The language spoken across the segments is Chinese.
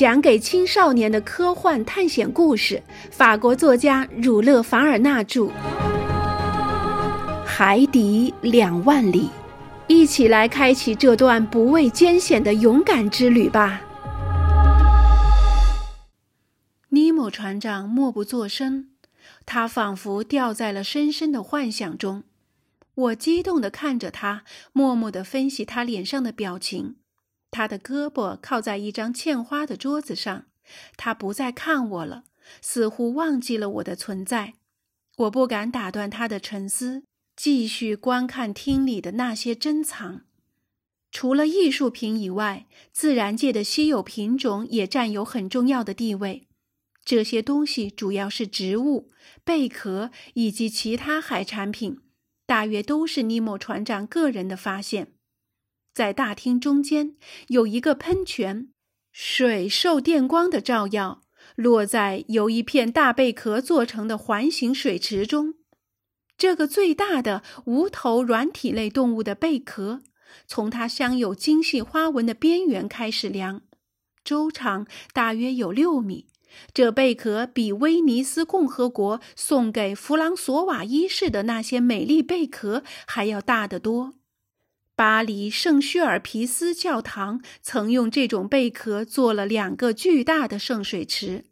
讲给青少年的科幻探险故事，法国作家儒勒·凡尔纳著，《海底两万里》，一起来开启这段不畏艰险的勇敢之旅吧。尼莫船长默不作声，他仿佛掉在了深深的幻想中。我激动地看着他，默默地分析他脸上的表情。他的胳膊靠在一张嵌花的桌子上，他不再看我了，似乎忘记了我的存在。我不敢打断他的沉思，继续观看厅里的那些珍藏。除了艺术品以外，自然界的稀有品种也占有很重要的地位。这些东西主要是植物、贝壳以及其他海产品，大约都是尼莫船长个人的发现。在大厅中间有一个喷泉，水受电光的照耀，落在由一片大贝壳做成的环形水池中。这个最大的无头软体类动物的贝壳，从它镶有精细花纹的边缘开始量，周长大约有六米。这贝壳比威尼斯共和国送给弗朗索瓦一世的那些美丽贝壳还要大得多。巴黎圣叙尔皮斯教堂曾用这种贝壳做了两个巨大的圣水池，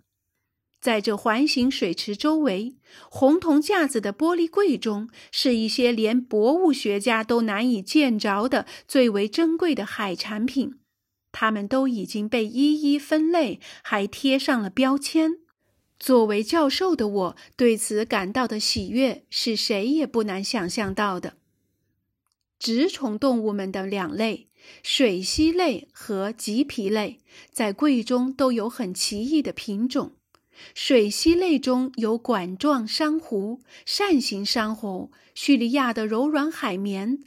在这环形水池周围，红铜架子的玻璃柜中是一些连博物学家都难以见着的最为珍贵的海产品，它们都已经被一一分类，还贴上了标签。作为教授的我，对此感到的喜悦是谁也不难想象到的。直虫动物们的两类水螅类和棘皮类，在柜中都有很奇异的品种。水螅类中有管状珊瑚、扇形珊瑚、叙利亚的柔软海绵、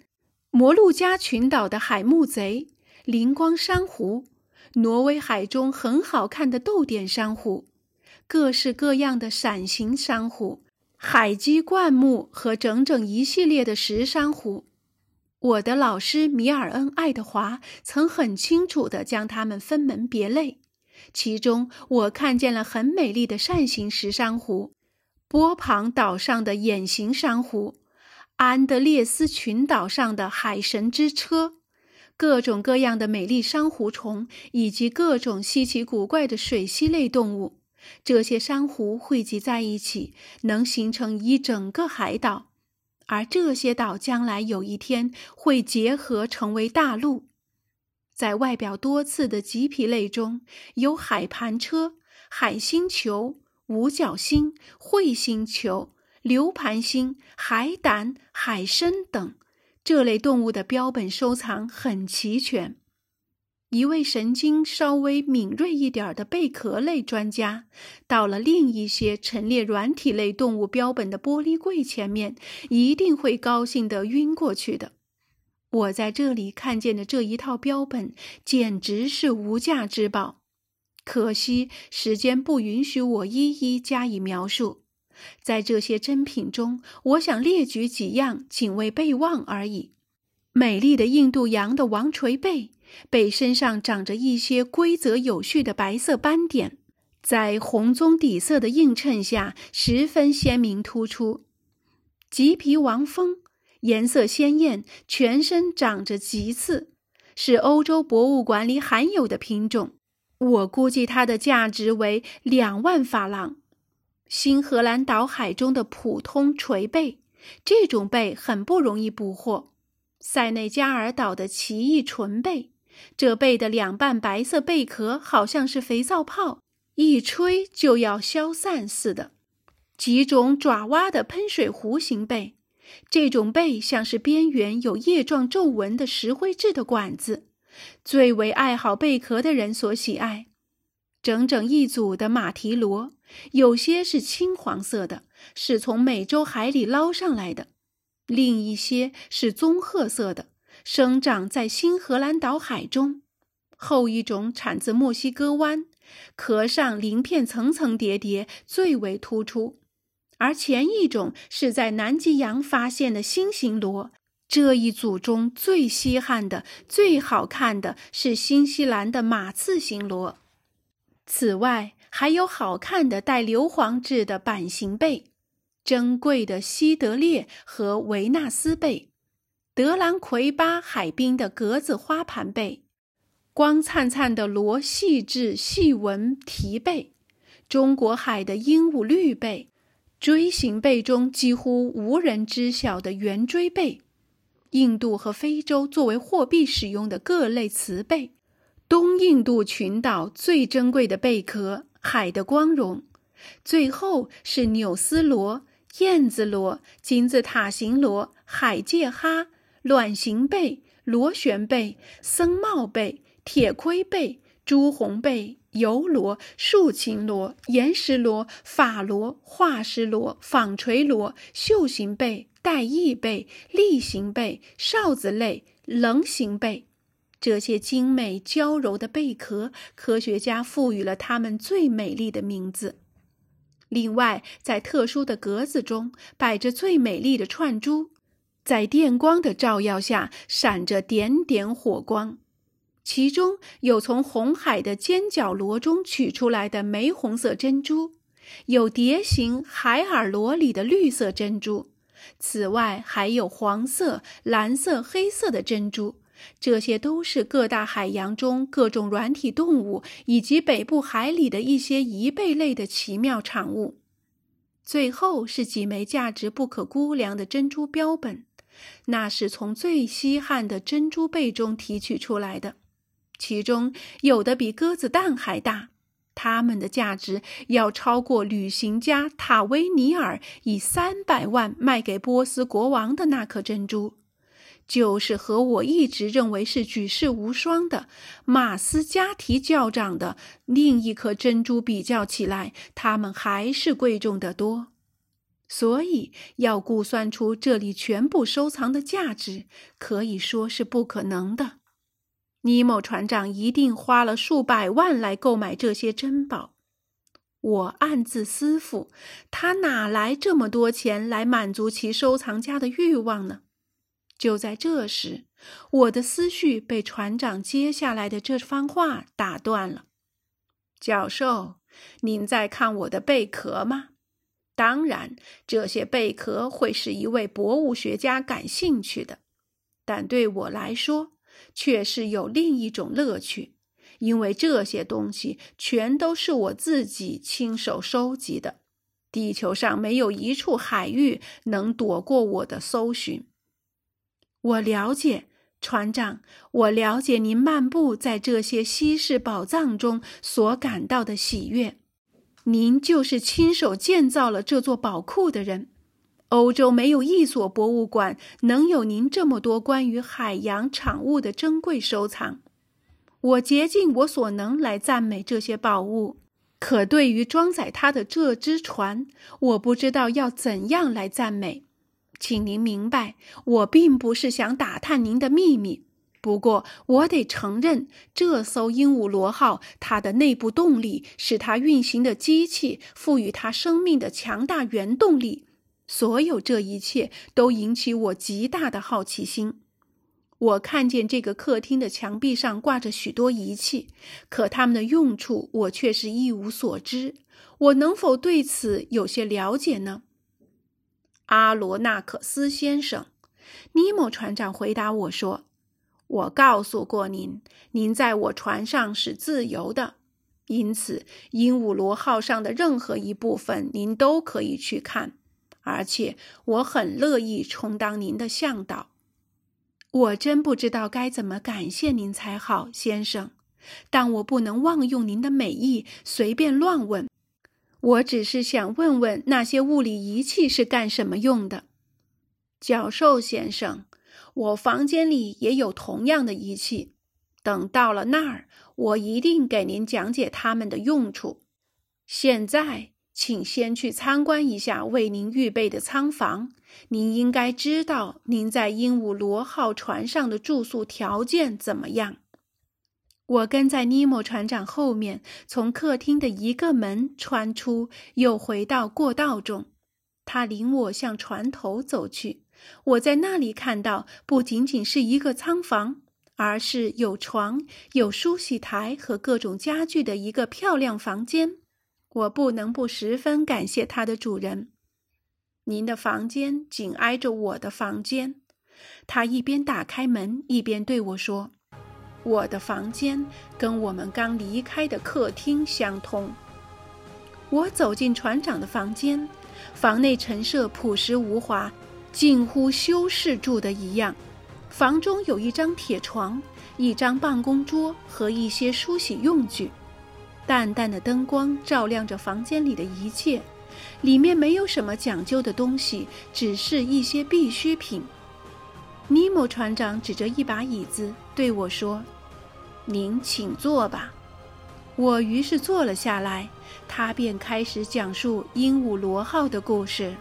摩鹿加群岛的海木贼、灵光珊瑚、挪威海中很好看的豆点珊瑚、各式各样的伞形珊瑚、海基灌木和整整一系列的石珊瑚。我的老师米尔恩·爱德华曾很清楚地将它们分门别类，其中我看见了很美丽的扇形石珊瑚，波旁岛上的眼形珊瑚，安德烈斯群岛上的海神之车，各种各样的美丽珊瑚虫，以及各种稀奇古怪的水螅类动物。这些珊瑚汇集在一起，能形成一整个海岛。而这些岛将来有一天会结合成为大陆。在外表多次的棘皮类中有海盘车、海星球、五角星、彗星球、流盘星、海胆、海参等，这类动物的标本收藏很齐全。一位神经稍微敏锐一点的贝壳类专家，到了另一些陈列软体类动物标本的玻璃柜前面，一定会高兴得晕过去的。我在这里看见的这一套标本，简直是无价之宝。可惜时间不允许我一一加以描述。在这些珍品中，我想列举几样，仅为备忘而已。美丽的印度洋的王锤贝。背身上长着一些规则有序的白色斑点，在红棕底色的映衬下十分鲜明突出。棘皮王蜂颜色鲜艳，全身长着棘刺，是欧洲博物馆里罕有的品种。我估计它的价值为两万法郎。新荷兰岛海中的普通锤贝，这种贝很不容易捕获。塞内加尔岛的奇异纯贝。这贝的两半白色贝壳好像是肥皂泡，一吹就要消散似的。几种爪哇的喷水壶形贝，这种贝像是边缘有叶状皱纹的石灰质的管子，最为爱好贝壳的人所喜爱。整整一组的马蹄螺，有些是青黄色的，是从美洲海里捞上来的；另一些是棕褐色的。生长在新荷兰岛海中，后一种产自墨西哥湾，壳上鳞片层层叠叠，最为突出；而前一种是在南极洋发现的新型螺。这一组中最稀罕的、最好看的是新西兰的马刺形螺。此外，还有好看的带硫磺质的板形贝，珍贵的西德列和维纳斯贝，德兰奎巴海滨的格子花盘贝，光灿灿的螺细致细纹蹄贝，中国海的鹦鹉绿贝，锥形贝中几乎无人知晓的圆锥贝，印度和非洲作为货币使用的各类瓷贝。东印度群岛最珍贵的贝壳——海的光荣，最后是纽斯螺、燕子螺、金字塔形螺、海介哈、卵形贝、螺旋贝、僧帽贝、铁盔贝、朱红贝、油螺、竖琴螺、岩石螺、法螺、化石螺、纺锤螺、绣形贝、带翼贝、例形贝、哨子类、棱形贝。这些精美娇柔的贝壳，科学家赋予了它们最美丽的名字。另外，在特殊的格子中摆着最美丽的串珠，在电光的照耀下闪着点点火光。其中有从红海的尖角螺中取出来的玫红色珍珠，有蝶形海耳螺里的绿色珍珠，此外还有黄色、蓝色、黑色的珍珠。这些都是各大海洋中各种软体动物以及北部海里的一些贻贝类的奇妙产物。最后是几枚价值不可估量的珍珠标本，那是从最稀罕的珍珠贝中提取出来的，其中有的比鸽子蛋还大，它们的价值要超过旅行家塔维尼尔以三百万卖给波斯国王的那颗珍珠。就是和我一直认为是举世无双的马斯加提教长的另一颗珍珠比较起来，它们还是贵重的多。所以要估算出这里全部收藏的价值，可以说是不可能的。尼莫船长一定花了数百万来购买这些珍宝。我暗自思忖，他哪来这么多钱来满足其收藏家的欲望呢？就在这时，我的思绪被船长接下来的这番话打断了。教授，您在看我的贝壳吗？当然，这些贝壳会是一位博物学家感兴趣的，但对我来说却是有另一种乐趣，因为这些东西全都是我自己亲手收集的。地球上没有一处海域能躲过我的搜寻。我了解，船长，我了解您漫步在这些稀世宝藏中所感到的喜悦。您就是亲手建造了这座宝库的人。欧洲没有一所博物馆能有您这么多关于海洋产物的珍贵收藏。我竭尽我所能来赞美这些宝物，可对于装载它的这只船，我不知道要怎样来赞美。请您明白，我并不是想打探您的秘密。不过，我得承认，这艘鹦鹉螺号，它的内部动力是它运行的机器赋予它生命的强大原动力。所有这一切都引起我极大的好奇心。我看见这个客厅的墙壁上挂着许多仪器，可它们的用处我却是一无所知。我能否对此有些了解呢？阿罗纳克斯先生，尼莫船长回答我说：“我告诉过您，您在我船上是自由的，因此鹦鹉螺号上的任何一部分您都可以去看，而且我很乐意充当您的向导。我真不知道该怎么感谢您才好，先生，但我不能妄用您的美意，随便乱问。”我只是想问问那些物理仪器是干什么用的，教授先生。我房间里也有同样的仪器。等到了那儿，我一定给您讲解它们的用处。现在，请先去参观一下为您预备的舱房。您应该知道，您在鹦鹉螺号船上的住宿条件怎么样。我跟在尼莫船长后面，从客厅的一个门穿出，又回到过道中。他领我向船头走去。我在那里看到，不仅仅是一个仓房，而是有床、有梳洗台和各种家具的一个漂亮房间。我不能不十分感谢它的主人。您的房间紧挨着我的房间，他一边打开门一边对我说：“我的房间跟我们刚离开的客厅相通。”我走进船长的房间，房内陈设朴实无华，近乎修士住的一样。房中有一张铁床、一张办公桌和一些梳洗用具，淡淡的灯光照亮着房间里的一切。里面没有什么讲究的东西，只是一些必需品。尼莫船长指着一把椅子对我说：“您请坐吧。”我于是坐了下来，他便开始讲述鹦鹉螺号的故事。